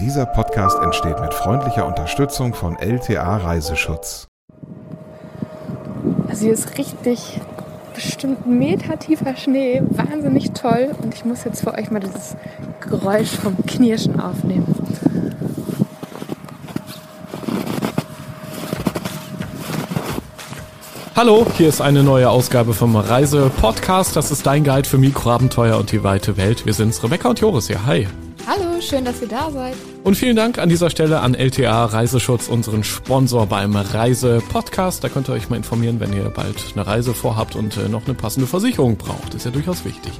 Dieser Podcast entsteht mit freundlicher Unterstützung von LTA Reiseschutz. Also hier ist richtig bestimmt ein Meter tiefer Schnee, wahnsinnig toll. Und ich muss jetzt für euch mal dieses Geräusch vom Knirschen aufnehmen. Hallo, hier ist eine neue Ausgabe vom Reise-Podcast. Das ist dein Guide für Mikroabenteuer und die weite Welt. Wir sind's, Rebecca und Joris hier. Hi. Schön, dass ihr da seid. Und vielen Dank an dieser Stelle an LTA Reiseschutz, unseren Sponsor beim Reise-Podcast. Da könnt ihr euch mal informieren, wenn ihr bald eine Reise vorhabt und äh, noch eine passende Versicherung braucht. ist ja durchaus wichtig.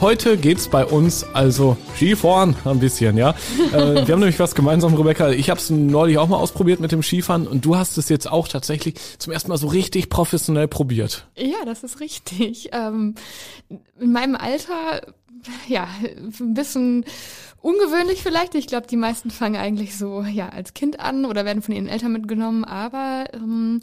Heute geht's bei uns also Skifahren ein bisschen, ja. äh, wir haben nämlich was gemeinsam, Rebecca. Ich habe es neulich auch mal ausprobiert mit dem Skifahren und du hast es jetzt auch tatsächlich zum ersten Mal so richtig professionell probiert. Ja, das ist richtig. Ähm, in meinem Alter, ja, ein bisschen ungewöhnlich vielleicht. Ich glaube, die meisten fangen eigentlich so ja als Kind an oder werden von ihren Eltern mitgenommen, aber ähm,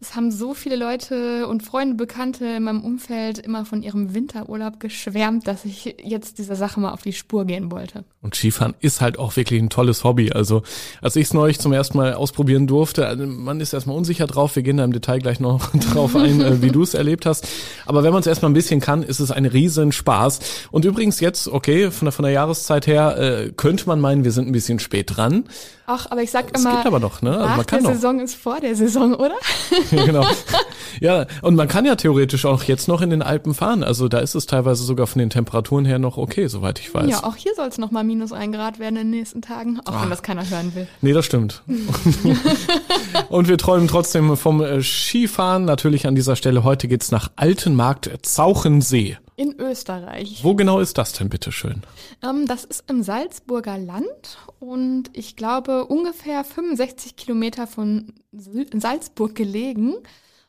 es haben so viele Leute und Freunde, Bekannte in meinem Umfeld immer von ihrem Winterurlaub geschwärmt, dass ich jetzt dieser Sache mal auf die Spur gehen wollte. Und Skifahren ist halt auch wirklich ein tolles Hobby. Also als ich es neulich zum ersten Mal ausprobieren durfte, also man ist erstmal unsicher drauf. Wir gehen da im Detail gleich noch drauf ein, äh, wie du es erlebt hast. Aber wenn man es erstmal ein bisschen kann, ist es ein riesen Spaß. Und übrigens jetzt, okay, von der, von der Jahreszeit her, äh, könnte man meinen, wir sind ein bisschen spät dran. Ach, aber ich sag immer, es gibt aber noch, ne? Also man kann der noch. Saison ist vor der Saison, oder? ja, genau. Ja, und man kann ja theoretisch auch jetzt noch in den Alpen fahren. Also da ist es teilweise sogar von den Temperaturen her noch okay, soweit ich weiß. Ja, auch hier soll es noch mal minus ein Grad werden in den nächsten Tagen, auch ah. wenn das keiner hören will. Nee, das stimmt. und wir träumen trotzdem vom äh, Skifahren. Natürlich an dieser Stelle. Heute geht's nach Altenmarkt Zauchensee. In Österreich. Wo genau ist das denn, bitteschön? Ähm, das ist im Salzburger Land und ich glaube ungefähr 65 Kilometer von Salzburg gelegen.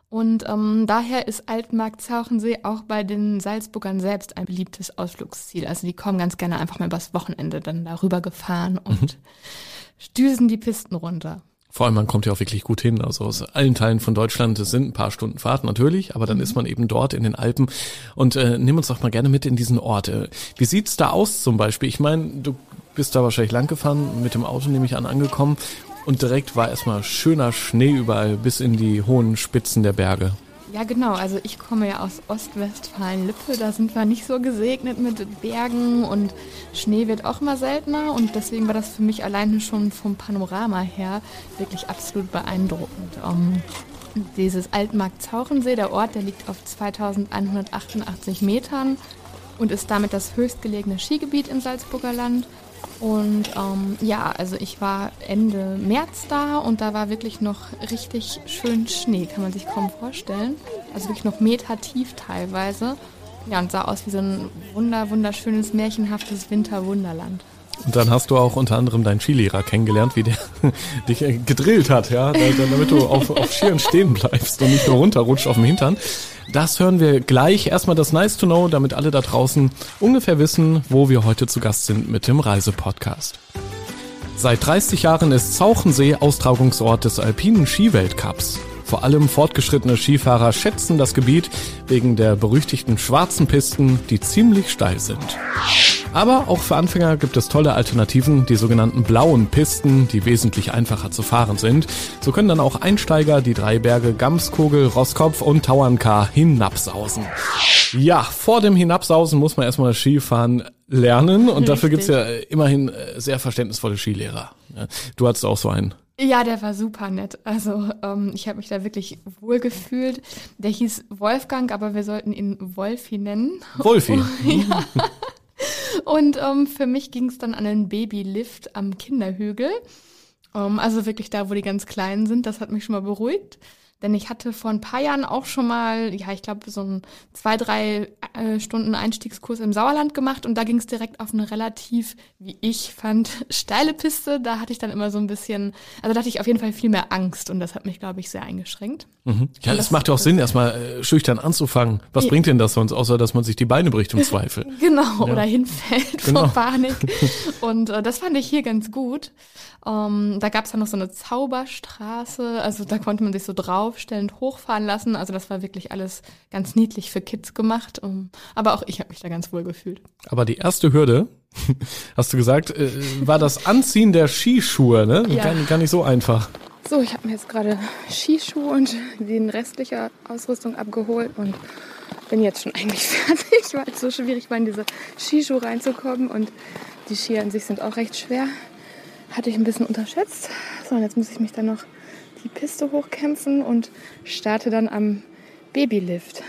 Und ähm, daher ist Altmarkt Zauchensee auch bei den Salzburgern selbst ein beliebtes Ausflugsziel. Also die kommen ganz gerne einfach mal übers Wochenende dann darüber gefahren und mhm. düsen die Pisten runter. Vor allem, man kommt ja auch wirklich gut hin. Also aus allen Teilen von Deutschland, es sind ein paar Stunden Fahrt natürlich, aber dann mhm. ist man eben dort in den Alpen. Und äh, nimm uns doch mal gerne mit in diesen Ort. Äh, wie sieht's da aus zum Beispiel? Ich meine, du bist da wahrscheinlich lang gefahren, mit dem Auto nehme ich an, angekommen. Und direkt war erstmal schöner Schnee überall bis in die hohen Spitzen der Berge. Ja, genau. Also ich komme ja aus Ostwestfalen-Lippe. Da sind wir nicht so gesegnet mit Bergen und Schnee wird auch immer seltener. Und deswegen war das für mich alleine schon vom Panorama her wirklich absolut beeindruckend. Um, dieses Altmarkt Zauchensee, der Ort, der liegt auf 2188 Metern und ist damit das höchstgelegene Skigebiet im Salzburger Land. Und ähm, ja, also ich war Ende März da und da war wirklich noch richtig schön Schnee, kann man sich kaum vorstellen. Also wirklich noch Meter tief teilweise. Ja, und sah aus wie so ein wunder, wunderschönes, märchenhaftes Winterwunderland. Und dann hast du auch unter anderem deinen Skilehrer kennengelernt, wie der dich gedrillt hat, ja, damit du auf, auf Skiern stehen bleibst und nicht nur runterrutscht auf dem Hintern. Das hören wir gleich. Erstmal das Nice to Know, damit alle da draußen ungefähr wissen, wo wir heute zu Gast sind mit dem Reisepodcast. Seit 30 Jahren ist Zauchensee Austragungsort des alpinen Skiweltcups. Vor allem fortgeschrittene Skifahrer schätzen das Gebiet wegen der berüchtigten schwarzen Pisten, die ziemlich steil sind. Aber auch für Anfänger gibt es tolle Alternativen, die sogenannten blauen Pisten, die wesentlich einfacher zu fahren sind. So können dann auch Einsteiger die drei Berge Gamskogel, Rosskopf und Tauernkar hinabsausen. Ja, vor dem Hinabsausen muss man erstmal Skifahren lernen und Richtig. dafür gibt's ja immerhin äh, sehr verständnisvolle Skilehrer. Du hattest auch so einen. Ja, der war super nett. Also ähm, ich habe mich da wirklich wohl gefühlt. Der hieß Wolfgang, aber wir sollten ihn Wolfi nennen. Wolfi. ja. Und ähm, für mich ging es dann an den Babylift am Kinderhügel. Ähm, also wirklich da, wo die ganz Kleinen sind. Das hat mich schon mal beruhigt. Denn ich hatte vor ein paar Jahren auch schon mal, ja, ich glaube, so ein zwei, drei äh, Stunden Einstiegskurs im Sauerland gemacht und da ging es direkt auf eine relativ, wie ich fand, steile Piste. Da hatte ich dann immer so ein bisschen, also da hatte ich auf jeden Fall viel mehr Angst und das hat mich, glaube ich, sehr eingeschränkt. Mhm. Ja, das, das macht ja auch Sinn, erstmal äh, schüchtern anzufangen. Was ja. bringt denn das sonst, außer dass man sich die Beine bricht im Zweifel? genau, ja. oder hinfällt genau. vor Panik. Und äh, das fand ich hier ganz gut. Ähm, da gab es dann noch so eine Zauberstraße, also da konnte man sich so drauf aufstellend hochfahren lassen. Also das war wirklich alles ganz niedlich für Kids gemacht. Um, aber auch ich habe mich da ganz wohl gefühlt. Aber die erste Hürde, hast du gesagt, äh, war das Anziehen der Skischuhe, ne? Ja. Gar, gar nicht so einfach. So, ich habe mir jetzt gerade Skischuhe und die restliche Ausrüstung abgeholt und bin jetzt schon eigentlich fertig, weil es so schwierig war, in diese Skischuhe reinzukommen und die Skier an sich sind auch recht schwer. Hatte ich ein bisschen unterschätzt. So, und jetzt muss ich mich dann noch die Piste hochkämpfen und starte dann am Babylift.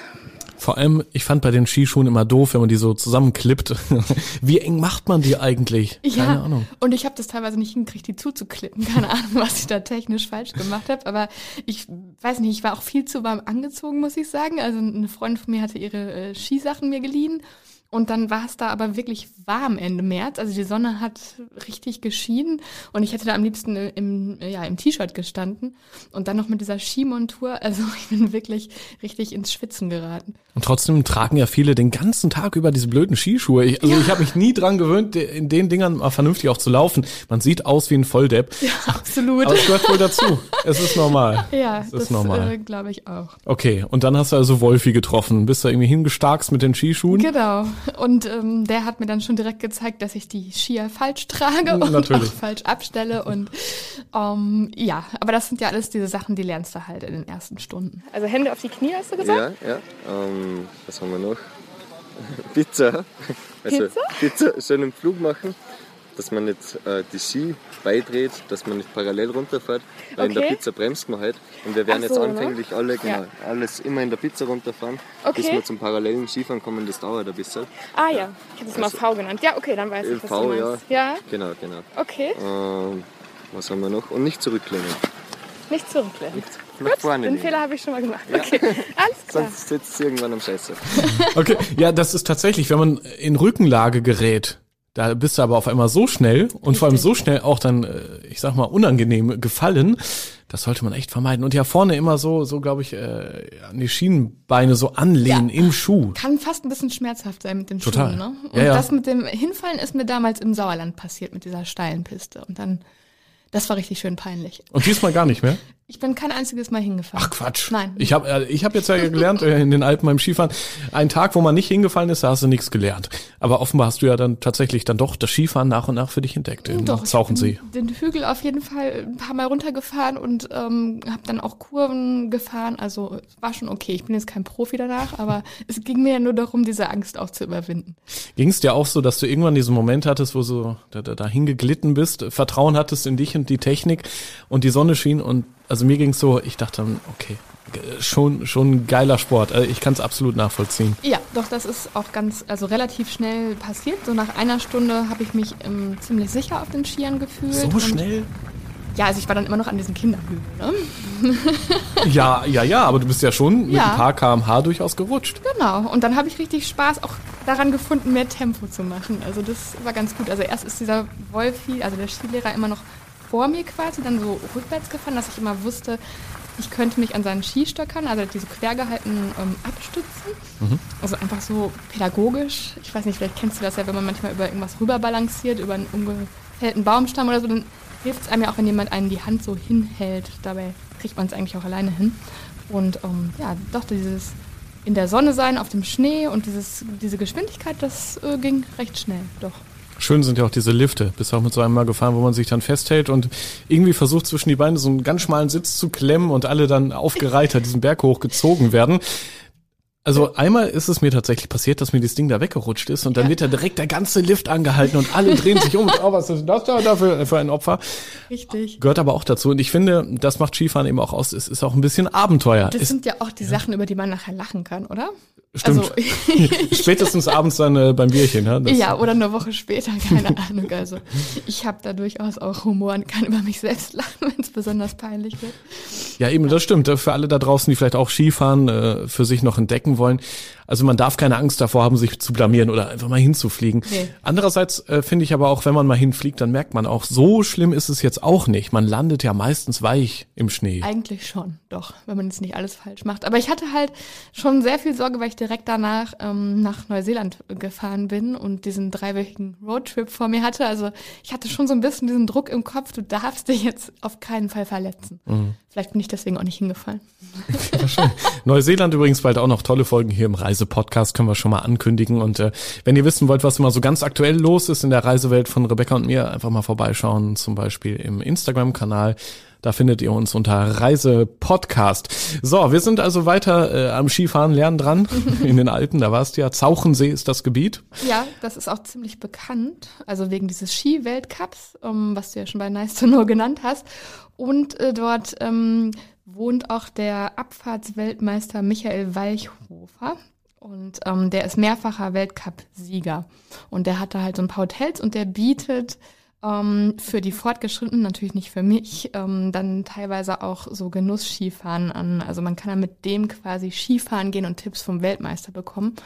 Vor allem, ich fand bei den Skischuhen immer doof, wenn man die so zusammenklippt. Wie eng macht man die eigentlich? Keine Ja, Ahnung. und ich habe das teilweise nicht hingekriegt, die zuzuklippen. Keine Ahnung, was ich da technisch falsch gemacht habe. Aber ich weiß nicht, ich war auch viel zu warm angezogen, muss ich sagen. Also eine Freundin von mir hatte ihre äh, Skisachen mir geliehen. Und dann war es da aber wirklich warm Ende März. Also die Sonne hat richtig geschienen und ich hätte da am liebsten im, ja, im T-Shirt gestanden. Und dann noch mit dieser Skimontur. Also ich bin wirklich richtig ins Schwitzen geraten. Und trotzdem tragen ja viele den ganzen Tag über diese blöden Skischuhe. Ich, also Ja. ich habe mich nie dran gewöhnt, in den Dingern mal vernünftig auch zu laufen. Man sieht aus wie ein Volldepp. Absolut. Aber es gehört wohl dazu. Es ist normal. ja, es ist das normal. äh, glaube ich auch. Okay, und dann hast du also Wolfi getroffen. Bist du irgendwie hingestarkst mit den Skischuhen? Genau. Und ähm, der hat mir dann schon direkt gezeigt, dass ich die Skier falsch trage und Natürlich. auch falsch abstelle. Und ähm, ja, aber das sind ja alles diese Sachen, die lernst du halt in den ersten Stunden. Also Hände auf die Knie, hast du gesagt? Ja, ja. Ähm, was haben wir noch? Pizza. Also Pizza? Pizza schön im Flug machen, dass man nicht äh, die Ski beidreht, dass man nicht parallel runterfährt, weil in der Okay. Pizza bremst man halt. Und wir werden Ach jetzt so, ne? anfänglich alle, genau, Ja. alles immer in der Pizza runterfahren, bis Okay. wir zum parallelen Skifahren kommen, das dauert ein bisschen. Ah ja, ich habe es mal Also- V genannt. Ja, okay, dann weiß ich, was V, du ja. meinst. Ja, Genau, genau. okay. Ähm, was haben wir noch? Und nicht zurücklehnen. Nicht zurücklehnen. Nach vorne Den lehnen. Fehler habe ich schon mal gemacht. Okay, alles klar. Sonst sitzt es irgendwann am Scheiße. Okay, ja, das ist tatsächlich, wenn man in Rückenlage gerät, da bist du aber auf einmal so schnell und vor allem so schnell auch dann, äh, ich sag mal, unangenehm gefallen. Das sollte man echt vermeiden. Und ja, vorne immer so, so glaube ich, äh, an die Schienenbeine so anlehnen Ja. im Schuh. Kann fast ein bisschen schmerzhaft sein mit den Total. Schuhen. Ne? Und Ja, ja. das mit dem Hinfallen ist mir damals im Sauerland passiert, mit dieser steilen Piste. Und dann, das war richtig schön peinlich. Und diesmal gar nicht mehr. Ich bin kein einziges Mal hingefallen. Ach Quatsch. Nein. Ich habe äh, ich hab jetzt ja gelernt äh, in den Alpen beim Skifahren, ein Tag, wo man nicht hingefallen ist, da hast du nichts gelernt. Aber offenbar hast du ja dann tatsächlich dann doch das Skifahren nach und nach für dich entdeckt im Doch, ich Zauchensee. bin den Hügel auf jeden Fall ein paar Mal runtergefahren und ähm, habe dann auch Kurven gefahren. Also war schon okay. Ich bin jetzt kein Profi danach, aber es ging mir ja nur darum, diese Angst auch zu überwinden. Ging es dir auch so, dass du irgendwann diesen Moment hattest, wo so da, da, da hingeglitten bist, Vertrauen hattest in dich und die Technik und die Sonne schien und also mir ging's so, ich dachte dann, okay, schon schon ein geiler Sport. Also ich kann es absolut nachvollziehen. Ja, doch, das ist auch ganz, also relativ schnell passiert. So nach einer Stunde habe ich mich ähm, ziemlich sicher auf den Skiern gefühlt. So schnell? Ja, also ich war dann immer noch an diesen Kinderhügeln. Ne? Ja, ja, ja, aber du bist ja schon mit Ja. ein paar kmh durchaus gerutscht. Genau. Und dann habe ich richtig Spaß auch daran gefunden, mehr Tempo zu machen. Also das war ganz gut. Also erst ist dieser Wolfi, also der Skilehrer, immer noch vor mir quasi, dann so rückwärts gefahren, dass ich immer wusste, ich könnte mich an seinen Skistöckern, also die so quer gehalten, ähm, abstützen. Also einfach so pädagogisch. Ich weiß nicht, vielleicht kennst du das ja, wenn man manchmal über irgendwas rüber balanciert, über einen umgefällten Baumstamm oder so, dann hilft es einem ja auch, wenn jemand einen die Hand so hinhält. Dabei kriegt man es eigentlich auch alleine hin. Und ähm, ja, doch dieses in der Sonne sein, auf dem Schnee und dieses, diese Geschwindigkeit, das äh, ging recht schnell, doch. Schön sind ja auch diese Lifte. Bist du auch mit so einem mal gefahren, wo man sich dann festhält und irgendwie versucht zwischen die Beine so einen ganz schmalen Sitz zu klemmen und alle dann aufgereiter diesen Berg hochgezogen werden. Also einmal ist es mir tatsächlich passiert, dass mir das Ding da weggerutscht ist und dann Ja. wird da direkt der ganze Lift angehalten und alle drehen sich um. Und, oh, was ist das da dafür für ein Opfer? Richtig. Gehört aber auch dazu. Und ich finde, das macht Skifahren eben auch aus. Es ist auch ein bisschen Abenteuer. Das Es, sind ja auch die Sachen, über die man nachher lachen kann, oder? stimmt. Also, Spätestens abends dann äh, beim Bierchen. Ja, Das- ja, oder eine Woche später, keine Ahnung. Also ich habe da durchaus auch Humor und kann über mich selbst lachen, wenn es besonders peinlich wird. Ja, eben, das stimmt. Für alle da draußen, die vielleicht auch Skifahren äh, für sich noch entdecken wollen. Also man darf keine Angst davor haben, sich zu blamieren oder einfach mal hinzufliegen. Nee. Andererseits äh, finde ich aber auch, wenn man mal hinfliegt, dann merkt man auch, so schlimm ist es jetzt auch nicht. Man landet ja meistens weich im Schnee. Eigentlich schon, doch, wenn man jetzt nicht alles falsch macht. Aber ich hatte halt schon sehr viel Sorge, weil ich direkt danach ähm, nach Neuseeland gefahren bin und diesen dreiwöchigen Roadtrip vor mir hatte. Also ich hatte schon so ein bisschen diesen Druck im Kopf, du darfst dich jetzt auf keinen Fall verletzen. Vielleicht bin ich deswegen auch nicht hingefallen. Neuseeland übrigens bald auch noch tolle Folgen hier im Reisepodcast, können wir schon mal ankündigen. Und äh, wenn ihr wissen wollt, was immer so ganz aktuell los ist in der Reisewelt von Rebecca und mir, einfach mal vorbeischauen, zum Beispiel im Instagram-Kanal da findet ihr uns unter Reisepodcast. So, wir sind also weiter äh, am Skifahren lernen dran in den Alpen. Da warst du ja. Zauchensee ist das Gebiet. Ja, das ist auch ziemlich bekannt. Also wegen dieses Ski-Weltcups, um, was du ja schon bei Nice to Know genannt hast. Und äh, dort ähm, wohnt auch der Abfahrtsweltmeister Michael Walchhofer. Und ähm, der ist mehrfacher Weltcup-Sieger. Und der hat da halt so ein paar Hotels und der bietet ähm, für die Fortgeschrittenen, natürlich nicht für mich, ähm, dann teilweise auch so Genuss-Skifahren an. Also man kann dann mit dem quasi Skifahren gehen und Tipps vom Weltmeister bekommen.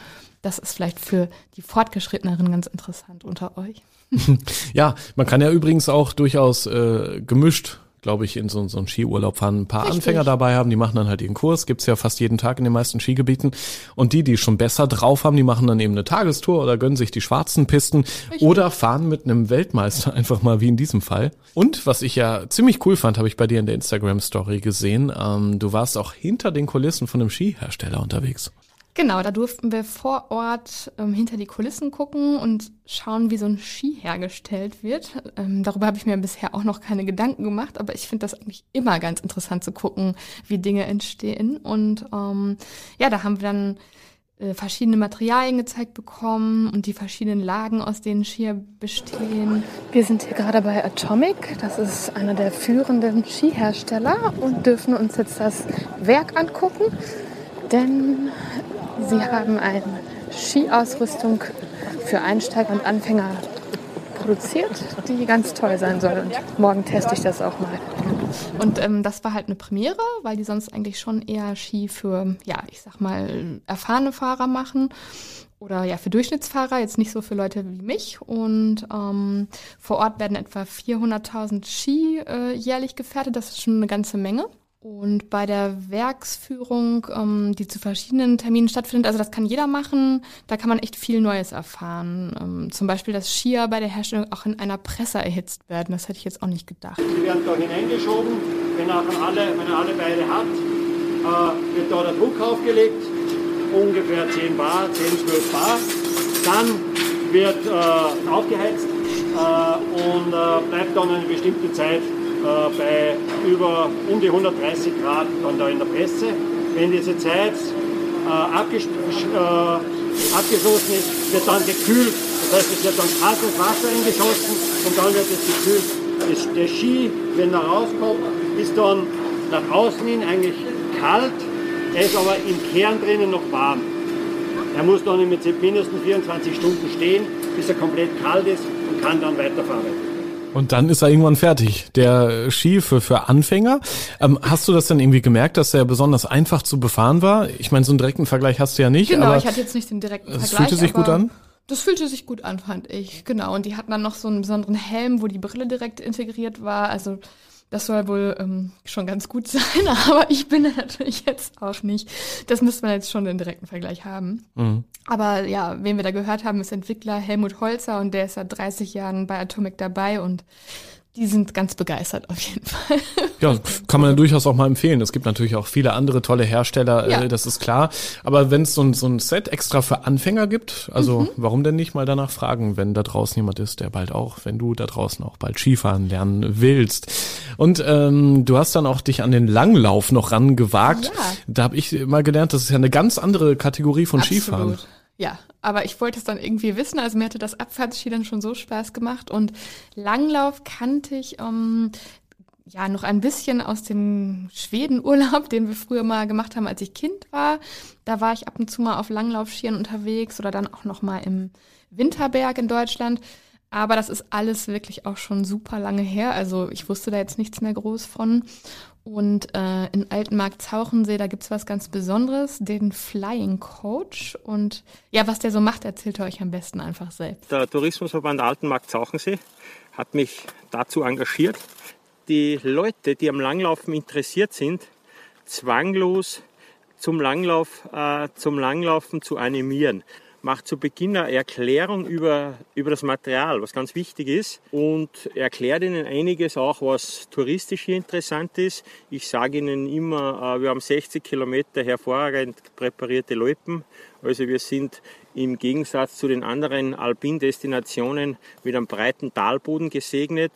Das ist vielleicht für die Fortgeschritteneren ganz interessant unter euch. ja, man kann ja übrigens auch durchaus äh, gemischt glaube ich, in so, so einen Skiurlaub fahren, ein paar Richtig. Anfänger dabei haben, die machen dann halt ihren Kurs, gibt's ja fast jeden Tag in den meisten Skigebieten. Und die, die schon besser drauf haben, die machen dann eben eine Tagestour oder gönnen sich die schwarzen Pisten Richtig. oder fahren mit einem Weltmeister einfach mal wie in diesem Fall. Und was ich ja ziemlich cool fand, habe ich bei dir in der Instagram-Story gesehen, ähm, du warst auch hinter den Kulissen von einem Skihersteller unterwegs. Genau, da durften wir vor Ort ähm, hinter die Kulissen gucken und schauen, wie so ein Ski hergestellt wird. Ähm, darüber habe ich mir bisher auch noch keine Gedanken gemacht, aber ich finde das eigentlich immer ganz interessant zu gucken, wie Dinge entstehen. Und ähm, ja, da haben wir dann äh, verschiedene Materialien gezeigt bekommen und die verschiedenen Lagen, aus denen Skier bestehen. Wir sind hier gerade bei Atomic, das ist einer der führenden Skihersteller und dürfen uns jetzt das Werk angucken. Denn Sie haben eine Skiausrüstung für Einsteiger und Anfänger produziert, die ganz toll sein soll. Und morgen teste ich das auch mal. Und ähm, das war halt eine Premiere, weil die sonst eigentlich schon eher Ski für, ja, ich sag mal, erfahrene Fahrer machen. Oder ja, für Durchschnittsfahrer, jetzt nicht so für Leute wie mich. Und ähm, vor Ort werden etwa 400.000 Ski äh, jährlich gefertigt. Das ist schon eine ganze Menge. Und bei der Werksführung, ähm, die zu verschiedenen Terminen stattfindet, also das kann jeder machen, da kann man echt viel Neues erfahren. Ähm, zum Beispiel, dass Skier bei der Herstellung auch in einer Presse erhitzt werden. Das hätte ich jetzt auch nicht gedacht. Die werden da hineingeschoben, wenn er alle, wenn er alle beide hat, äh, wird da der Druck aufgelegt, ungefähr 10 Bar, 10, 12 Bar. Dann wird äh, aufgeheizt äh, und äh, bleibt dann eine bestimmte Zeit bei über um die 130 Grad dann da in der Presse. Wenn diese Zeit äh, äh, abgeschlossen ist, wird dann gekühlt. Das heißt, es wird dann kaltes Wasser eingeschossen und dann wird es gekühlt. Der Ski, wenn er rauskommt, ist dann nach außen hin eigentlich kalt, er ist aber im Kern drinnen noch warm. Er muss dann mit mindestens 24 Stunden stehen, bis er komplett kalt ist und kann dann weiterfahren. Und dann ist er irgendwann fertig. Der Ski für, für Anfänger. Ähm, hast du das dann irgendwie gemerkt, dass er besonders einfach zu befahren war? Ich meine, so einen direkten Vergleich hast du ja nicht. Genau, ich hatte jetzt nicht den direkten Vergleich. Es fühlte sich gut an? Das fühlte sich gut an, fand ich. Genau. Und die hatten dann noch so einen besonderen Helm, wo die Brille direkt integriert war. Also das soll wohl ähm, schon ganz gut sein, aber ich bin natürlich jetzt auch nicht. Das müsste man jetzt schon den direkten Vergleich haben. Mhm. Aber ja, wen wir da gehört haben, ist Entwickler Helmut Holzer und der ist seit 30 Jahren bei Atomic dabei und die sind ganz begeistert auf jeden Fall. Ja, kann man durchaus auch mal empfehlen. Es gibt natürlich auch viele andere tolle Hersteller, ja. äh, das ist klar. Aber wenn es so ein, so ein Set extra für Anfänger gibt, also mhm. warum denn nicht mal danach fragen, wenn da draußen jemand ist, der bald auch, wenn du da draußen auch bald Skifahren lernen willst. Und ähm, du hast dann auch dich an den Langlauf noch rangewagt. Ja. Da habe ich mal gelernt, das ist ja eine ganz andere Kategorie von Absolut. Skifahren. Ja, aber ich wollte es dann irgendwie wissen. Also mir hatte das Abfahrtsski dann schon so Spaß gemacht und Langlauf kannte ich ähm, ja noch ein bisschen aus dem Schwedenurlaub, den wir früher mal gemacht haben, als ich Kind war. Da war ich ab und zu mal auf Langlaufschieren unterwegs oder dann auch noch mal im Winterberg in Deutschland. Aber das ist alles wirklich auch schon super lange her. Also ich wusste da jetzt nichts mehr groß von. Und äh, in Altenmarkt Zauchensee, da gibt's was ganz Besonderes, den Flying Coach. Und ja, was der so macht, erzählt er euch am besten einfach selbst. Der Tourismusverband Altenmarkt Zauchensee hat mich dazu engagiert, die Leute, die am Langlaufen interessiert sind, zwanglos zum, Langlauf, äh, zum Langlaufen zu animieren. Macht zu Beginn eine Erklärung über, über das Material, was ganz wichtig ist und erklärt Ihnen einiges auch, was touristisch hier interessant ist. Ich sage Ihnen immer, äh, wir haben 60 Kilometer hervorragend präparierte Loipen. Also wir sind im Gegensatz zu den anderen Alpindestinationen mit einem breiten Talboden gesegnet.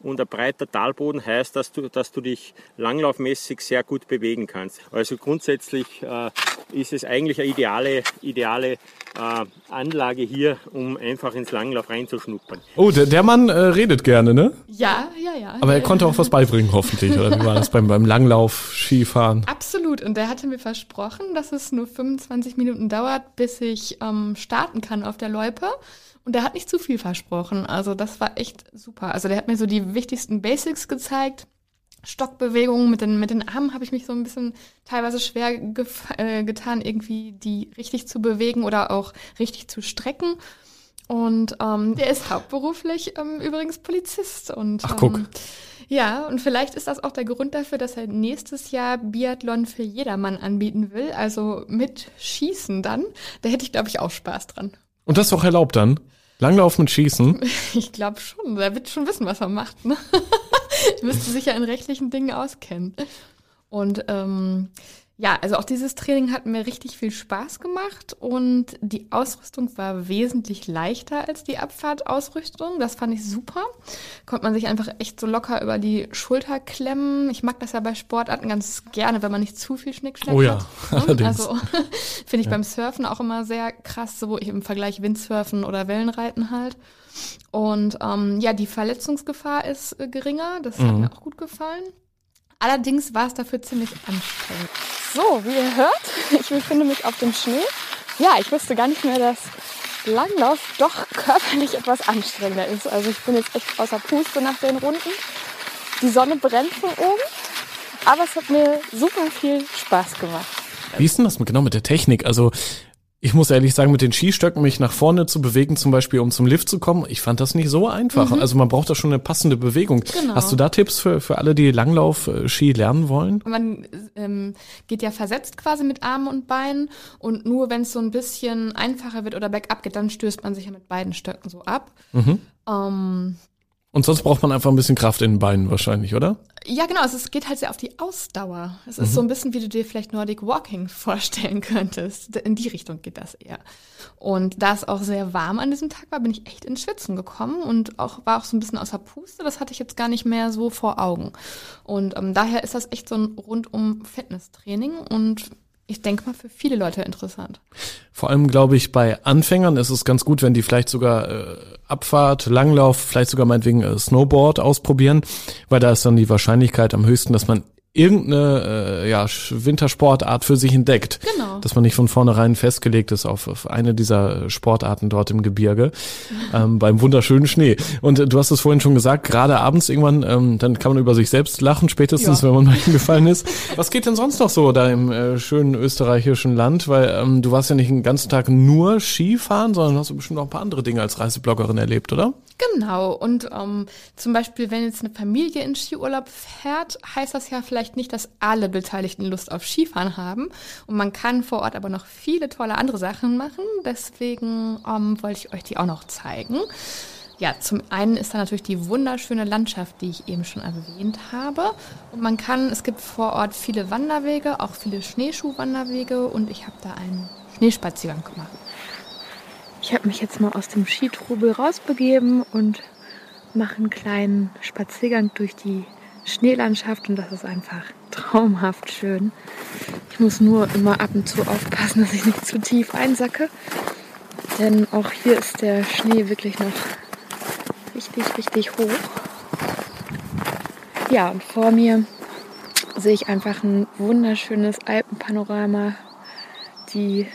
Und ein breiter Talboden heißt, dass du, dass du dich langlaufmäßig sehr gut bewegen kannst. Also grundsätzlich äh, ist es eigentlich eine ideale, ideale äh, Anlage hier, um einfach ins Langlauf reinzuschnuppern. Oh, der, der Mann äh, redet gerne, ne? Ja, ja, ja. Aber er konnte auch was beibringen, hoffentlich. Oder wie war das beim, beim Langlauf, Skifahren? Absolut. Und der hatte mir versprochen, dass es nur 25 Minuten dauert, bis ich ähm, starten kann auf der Loipe. Und der hat nicht zu viel versprochen. Also das war echt super. Also der hat mir so die wichtigsten Basics gezeigt. Stockbewegungen mit den, mit den Armen habe ich mich so ein bisschen teilweise schwer äh, getan, irgendwie die richtig zu bewegen oder auch richtig zu strecken. Und ähm, der ist hauptberuflich ähm, übrigens Polizist. Und, Ach, guck. Ähm, ja, und vielleicht ist das auch der Grund dafür, dass er nächstes Jahr Biathlon für jedermann anbieten will. Also mit Schießen dann. Da hätte ich, glaube ich, auch Spaß dran. Und das ist auch erlaubt dann? Langlauf mit Schießen? Ich glaube schon. Er wird schon wissen, was er macht. Ne? Müsste sich ja in rechtlichen Dingen auskennen. Und ähm, ja, also auch dieses Training hat mir richtig viel Spaß gemacht und die Ausrüstung war wesentlich leichter als die Abfahrtausrüstung. Das fand ich super. Konnte man sich einfach echt so locker über die Schulter klemmen. Ich mag das ja bei Sportarten ganz gerne, wenn man nicht zu viel Schnickschnack Oh ja, hat. allerdings. Also finde ich beim Surfen auch immer sehr krass, so im Vergleich Windsurfen oder Wellenreiten halt. Und ähm, ja, die Verletzungsgefahr ist äh, geringer. Das hat mir auch gut gefallen. Allerdings war es dafür ziemlich anstrengend. So, wie ihr hört, ich befinde mich auf dem Schnee. Ja, ich wusste gar nicht mehr, dass Langlauf doch körperlich etwas anstrengender ist. Also ich bin jetzt echt außer Puste nach den Runden. Die Sonne brennt von oben, aber es hat mir super viel Spaß gemacht. Wie ist denn das mit, genau mit der Technik? Also ich muss ehrlich sagen, mit den Skistöcken mich nach vorne zu bewegen, zum Beispiel um zum Lift zu kommen, ich fand das nicht so einfach. Also man braucht da schon eine passende Bewegung. Genau. Hast du da Tipps für, für alle, die Langlauf-Ski lernen wollen? Man ähm, geht ja versetzt quasi mit Armen und Beinen und nur wenn es so ein bisschen einfacher wird oder bergab geht, dann stößt man sich ja mit beiden Stöcken so ab. Ähm, Und sonst braucht man einfach ein bisschen Kraft in den Beinen wahrscheinlich, oder? Ja, genau. Also es geht halt sehr auf die Ausdauer. Es ist so ein bisschen, wie du dir vielleicht Nordic Walking vorstellen könntest. In die Richtung geht das eher. Und da es auch sehr warm an diesem Tag war, bin ich echt ins Schwitzen gekommen und auch war auch so ein bisschen außer Puste. Das hatte ich jetzt gar nicht mehr so vor Augen. Und ähm, daher ist das echt so ein rundum Fitnesstraining und ich denke mal für viele Leute interessant. Vor allem glaube ich, bei Anfängern ist es ganz gut, wenn die vielleicht sogar äh, Abfahrt, Langlauf, vielleicht sogar meinetwegen äh, Snowboard ausprobieren, weil da ist dann die Wahrscheinlichkeit am höchsten, dass man irgendeine äh, ja, Wintersportart für sich entdeckt. Genau. Dass man nicht von vornherein festgelegt ist auf, auf eine dieser Sportarten dort im Gebirge ähm, beim wunderschönen Schnee. Und äh, du hast es vorhin schon gesagt, gerade abends irgendwann, ähm, dann kann man über sich selbst lachen, spätestens Ja. wenn man mal hingefallen ist. Was geht denn sonst noch so da im äh, schönen österreichischen Land? Weil ähm, du warst ja nicht den ganzen Tag nur Skifahren, sondern hast du bestimmt auch ein paar andere Dinge als Reisebloggerin erlebt, oder? Genau, und ähm, zum Beispiel, wenn jetzt eine Familie in Skiurlaub fährt, heißt das ja vielleicht nicht, dass alle Beteiligten Lust auf Skifahren haben. Und man kann vor Ort aber noch viele tolle andere Sachen machen. Deswegen ähm, wollte ich euch die auch noch zeigen. Ja, zum einen ist da natürlich die wunderschöne Landschaft, die ich eben schon erwähnt habe. Und man kann, es gibt vor Ort viele Wanderwege, auch viele Schneeschuhwanderwege und ich habe da einen Schneespaziergang gemacht. Ich habe mich jetzt mal aus dem Skitrubel rausbegeben und mache einen kleinen Spaziergang durch die Schneelandschaft und das ist einfach traumhaft schön. Ich muss nur immer ab und zu aufpassen, dass ich nicht zu tief einsacke, denn auch hier ist der Schnee wirklich noch richtig, richtig hoch. Ja, und vor mir sehe ich einfach ein wunderschönes Alpenpanorama. Die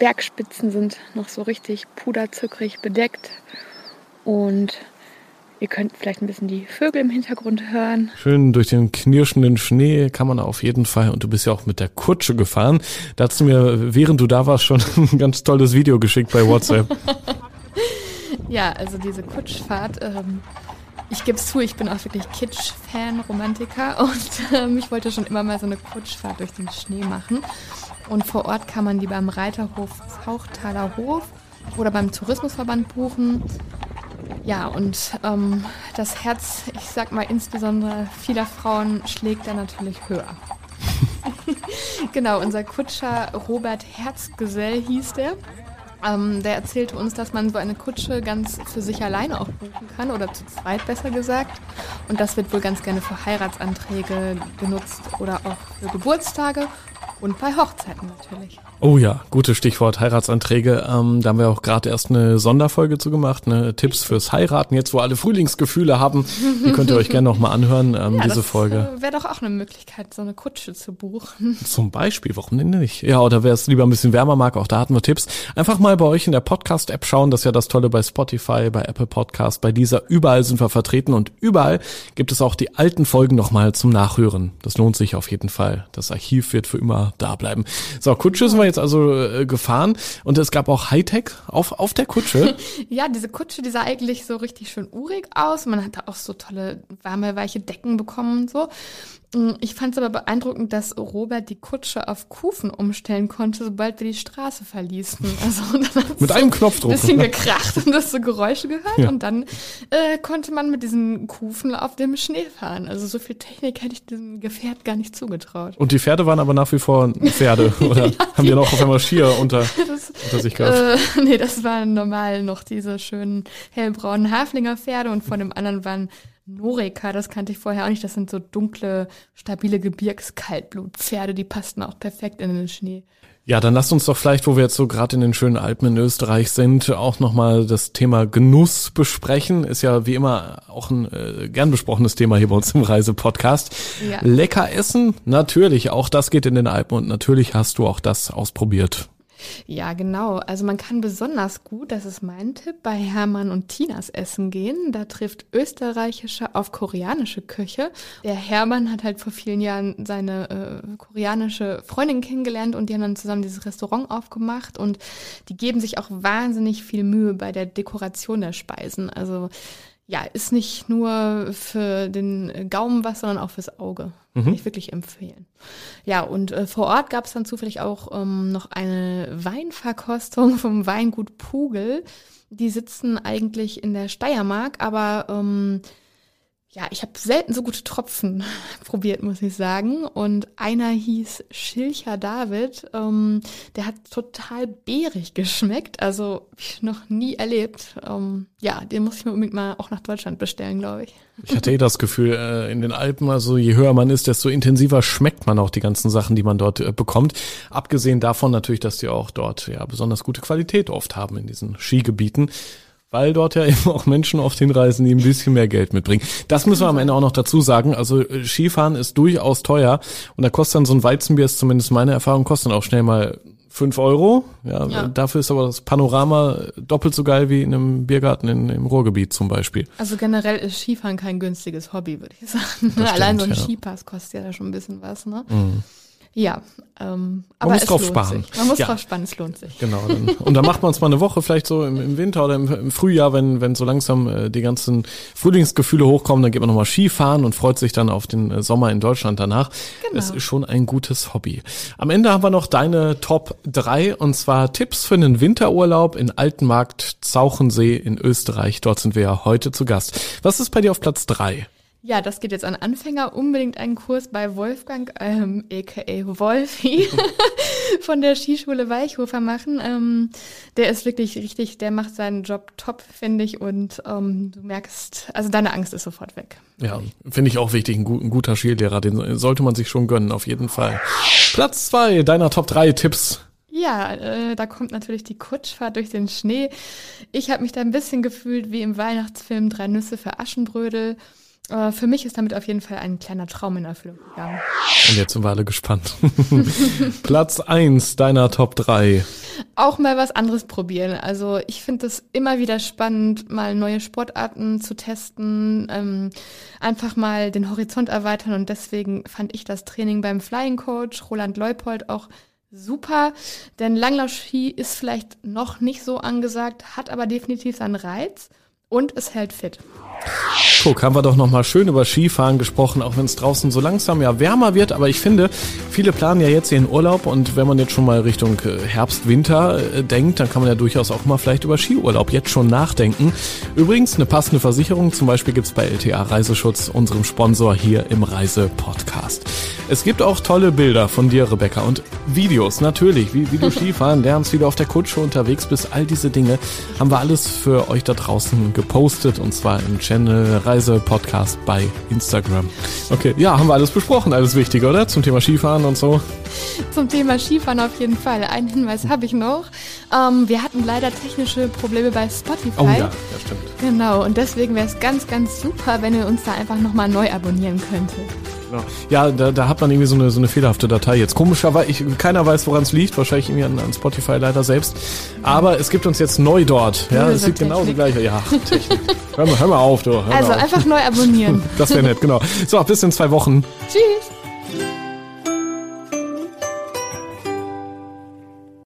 Bergspitzen sind noch so richtig puderzuckrig bedeckt. Und ihr könnt vielleicht ein bisschen die Vögel im Hintergrund hören. Schön durch den knirschenden Schnee kann man auf jeden Fall, und du bist ja auch mit der Kutsche gefahren. Da hast du mir, während du da warst, schon ein ganz tolles Video geschickt bei WhatsApp. Ja, also diese Kutschfahrt. Ähm, ich gebe es zu, ich bin auch wirklich Kitsch-Fan, Romantiker und ähm, ich wollte schon immer mal so eine Kutschfahrt durch den Schnee machen. Und vor Ort kann man die beim Reiterhof Zauchtaler Hof oder beim Tourismusverband buchen. Ja, und ähm, das Herz, ich sag mal insbesondere vieler Frauen, schlägt da natürlich höher. genau, unser Kutscher Robert Herzgesell hieß der. Ähm, der erzählte uns, dass man so eine Kutsche ganz für sich alleine auch buchen kann oder zu zweit besser gesagt. Und das wird wohl ganz gerne für Heiratsanträge genutzt oder auch für Geburtstage und bei Hochzeiten natürlich. Oh ja, gutes Stichwort Heiratsanträge. Ähm, da haben wir auch gerade erst eine Sonderfolge zu gemacht, ne? Tipps fürs Heiraten. Jetzt, wo alle Frühlingsgefühle haben, die könnt ihr euch gerne nochmal anhören, ähm, ja, diese das, Folge. Äh, Wäre doch auch eine Möglichkeit, so eine Kutsche zu buchen. Zum Beispiel, warum denn nicht? Ja, oder wer es lieber ein bisschen wärmer mag, auch da hatten wir Tipps. Einfach mal bei euch in der Podcast-App schauen. Das ist ja das Tolle bei Spotify, bei Apple Podcast, bei dieser. Überall sind wir vertreten und überall gibt es auch die alten Folgen nochmal zum Nachhören. Das lohnt sich auf jeden Fall. Das Archiv wird für immer da bleiben. So, Kutsche sind wir jetzt also äh, gefahren und es gab auch Hightech auf, auf der Kutsche. ja, diese Kutsche, die sah eigentlich so richtig schön urig aus. Man hatte auch so tolle, warme, weiche Decken bekommen und so. Mm, ich fand es aber beeindruckend, dass Robert die Kutsche auf Kufen umstellen konnte, sobald wir die Straße verließen. Also mit einem Knopfdruck. Ein bisschen gekracht und das so Geräusche gehört ja. und dann äh, konnte man mit diesen Kufen auf dem Schnee fahren. Also so viel Technik hätte ich diesem Gefährt gar nicht zugetraut. Und die Pferde waren aber nach wie vor Pferde oder ja, haben die noch auf einmal Skier unter, das, unter sich gehabt? Äh, nee, das waren normal noch diese schönen hellbraunen Haflinger Pferde und von dem anderen waren Norika, das kannte ich vorher auch nicht. Das sind so dunkle, stabile Gebirgskaltblutpferde, die passten auch perfekt in den Schnee. Ja, dann lasst uns doch vielleicht, wo wir jetzt so gerade in den schönen Alpen in Österreich sind, auch nochmal das Thema Genuss besprechen. Ist ja wie immer auch ein äh, gern besprochenes Thema hier bei uns im Reisepodcast. Ja. Lecker essen, natürlich, auch das geht in den Alpen und natürlich hast du auch das ausprobiert. Ja, genau. Also man kann besonders gut, das ist mein Tipp, bei Hermann und Tinas essen gehen. Da trifft österreichische auf koreanische Küche. Der Hermann hat halt vor vielen Jahren seine äh, koreanische Freundin kennengelernt und die haben dann zusammen dieses Restaurant aufgemacht und die geben sich auch wahnsinnig viel Mühe bei der Dekoration der Speisen. Also ja, ist nicht nur für den Gaumen was, sondern auch fürs Auge. Mhm. Kann ich wirklich empfehlen. Ja, und äh, vor Ort gab es dann zufällig auch ähm, noch eine Weinverkostung vom Weingut Pugel. Die sitzen eigentlich in der Steiermark, aber ähm, ja, ich habe selten so gute Tropfen probiert, muss ich sagen. Und einer hieß Schilcher David. Ähm, der hat total beerig geschmeckt. Also ich noch nie erlebt. Ähm, ja, den muss ich mir unbedingt mal auch nach Deutschland bestellen, glaube ich. Ich hatte eh das Gefühl, äh, in den Alpen, also je höher man ist, desto intensiver schmeckt man auch die ganzen Sachen, die man dort äh, bekommt. Abgesehen davon natürlich, dass die auch dort ja besonders gute Qualität oft haben in diesen Skigebieten weil dort ja eben auch Menschen oft hinreisen, die ein bisschen mehr Geld mitbringen. Das müssen wir am Ende auch noch dazu sagen. Also äh, Skifahren ist durchaus teuer und da kostet dann so ein Weizenbier, ist zumindest meine Erfahrung, kostet dann auch schnell mal fünf Euro. Ja, ja, dafür ist aber das Panorama doppelt so geil wie in einem Biergarten in, im Ruhrgebiet zum Beispiel. Also generell ist Skifahren kein günstiges Hobby, würde ich sagen. Allein so ein ja. Skipass kostet ja da schon ein bisschen was, ne? Mhm. Ja, ähm, aber man muss drauf sparen. Sich. Man muss ja. drauf sparen, es lohnt sich. Genau. Dann, und dann macht man es mal eine Woche, vielleicht so im, im Winter oder im, im, Frühjahr, wenn, wenn so langsam äh, die ganzen Frühlingsgefühle hochkommen, dann geht man nochmal Skifahren und freut sich dann auf den äh, Sommer in Deutschland danach. Genau. Es ist schon ein gutes Hobby. Am Ende haben wir noch deine Top 3 und zwar Tipps für einen Winterurlaub in Altenmarkt, Zauchensee in Österreich. Dort sind wir ja heute zu Gast. Was ist bei dir auf Platz 3? Ja, das geht jetzt an Anfänger. Unbedingt einen Kurs bei Wolfgang, ähm, a.k.a. Wolfi, von der Skischule Weichhofer machen. Ähm, der ist wirklich richtig, der macht seinen Job top, finde ich. Und ähm, du merkst, also deine Angst ist sofort weg. Ja, finde ich auch wichtig. Ein, gut, ein guter Skilehrer, den sollte man sich schon gönnen, auf jeden Fall. Platz zwei deiner Top drei Tipps. Ja, äh, da kommt natürlich die Kutschfahrt durch den Schnee. Ich habe mich da ein bisschen gefühlt wie im Weihnachtsfilm Drei Nüsse für Aschenbrödel. Äh, für mich ist damit auf jeden Fall ein kleiner Traum in Erfüllung gegangen. Und jetzt sind wir alle gespannt. Platz eins deiner Top 3. Auch mal was anderes probieren. Also ich finde es immer wieder spannend, mal neue Sportarten zu testen, ähm, einfach mal den Horizont erweitern und deswegen fand ich das Training beim Flying Coach Roland Leupold auch super, denn Langlaufski ist vielleicht noch nicht so angesagt, hat aber definitiv seinen Reiz. Und es hält fit. Guck, haben wir doch nochmal schön über Skifahren gesprochen, auch wenn es draußen so langsam ja wärmer wird. Aber ich finde, viele planen ja jetzt ihren Urlaub und wenn man jetzt schon mal Richtung äh, Herbst, Winter äh, denkt, dann kann man ja durchaus auch mal vielleicht über Skiurlaub jetzt schon nachdenken. Übrigens, eine passende Versicherung zum Beispiel gibt's bei LTA Reiseschutz, unserem Sponsor hier im Reise-Podcast. Es gibt auch tolle Bilder von dir, Rebecca, und Videos, natürlich, wie, wie du Skifahren lernst, wie du auf der Kutsche unterwegs bist. All diese Dinge haben wir alles für euch da draußen gepostet und zwar im Channel Reise-Podcast bei Instagram. Okay, ja, haben wir alles besprochen, alles Wichtige, oder? Zum Thema Skifahren und so. Zum Thema Skifahren auf jeden Fall. Einen Hinweis habe ich noch. Ähm, wir hatten leider technische Probleme bei Spotify. Oh ja, das stimmt. Genau, und deswegen wäre es ganz, ganz super, wenn ihr uns da einfach nochmal neu abonnieren könntet. Genau. Ja, da, da hat man irgendwie so eine, so eine fehlerhafte Datei jetzt. Komischerweise, ich, keiner weiß, woran es liegt. Wahrscheinlich irgendwie an, an Spotify leider selbst. Aber es gibt uns jetzt neu dort. Ja, es sieht genau die Technik. gleiche. Ja, Technik. hör, mal, hör mal auf, du. Hör Also auf. einfach neu abonnieren. Das wäre nett, genau. So, bis in zwei Wochen. Tschüss.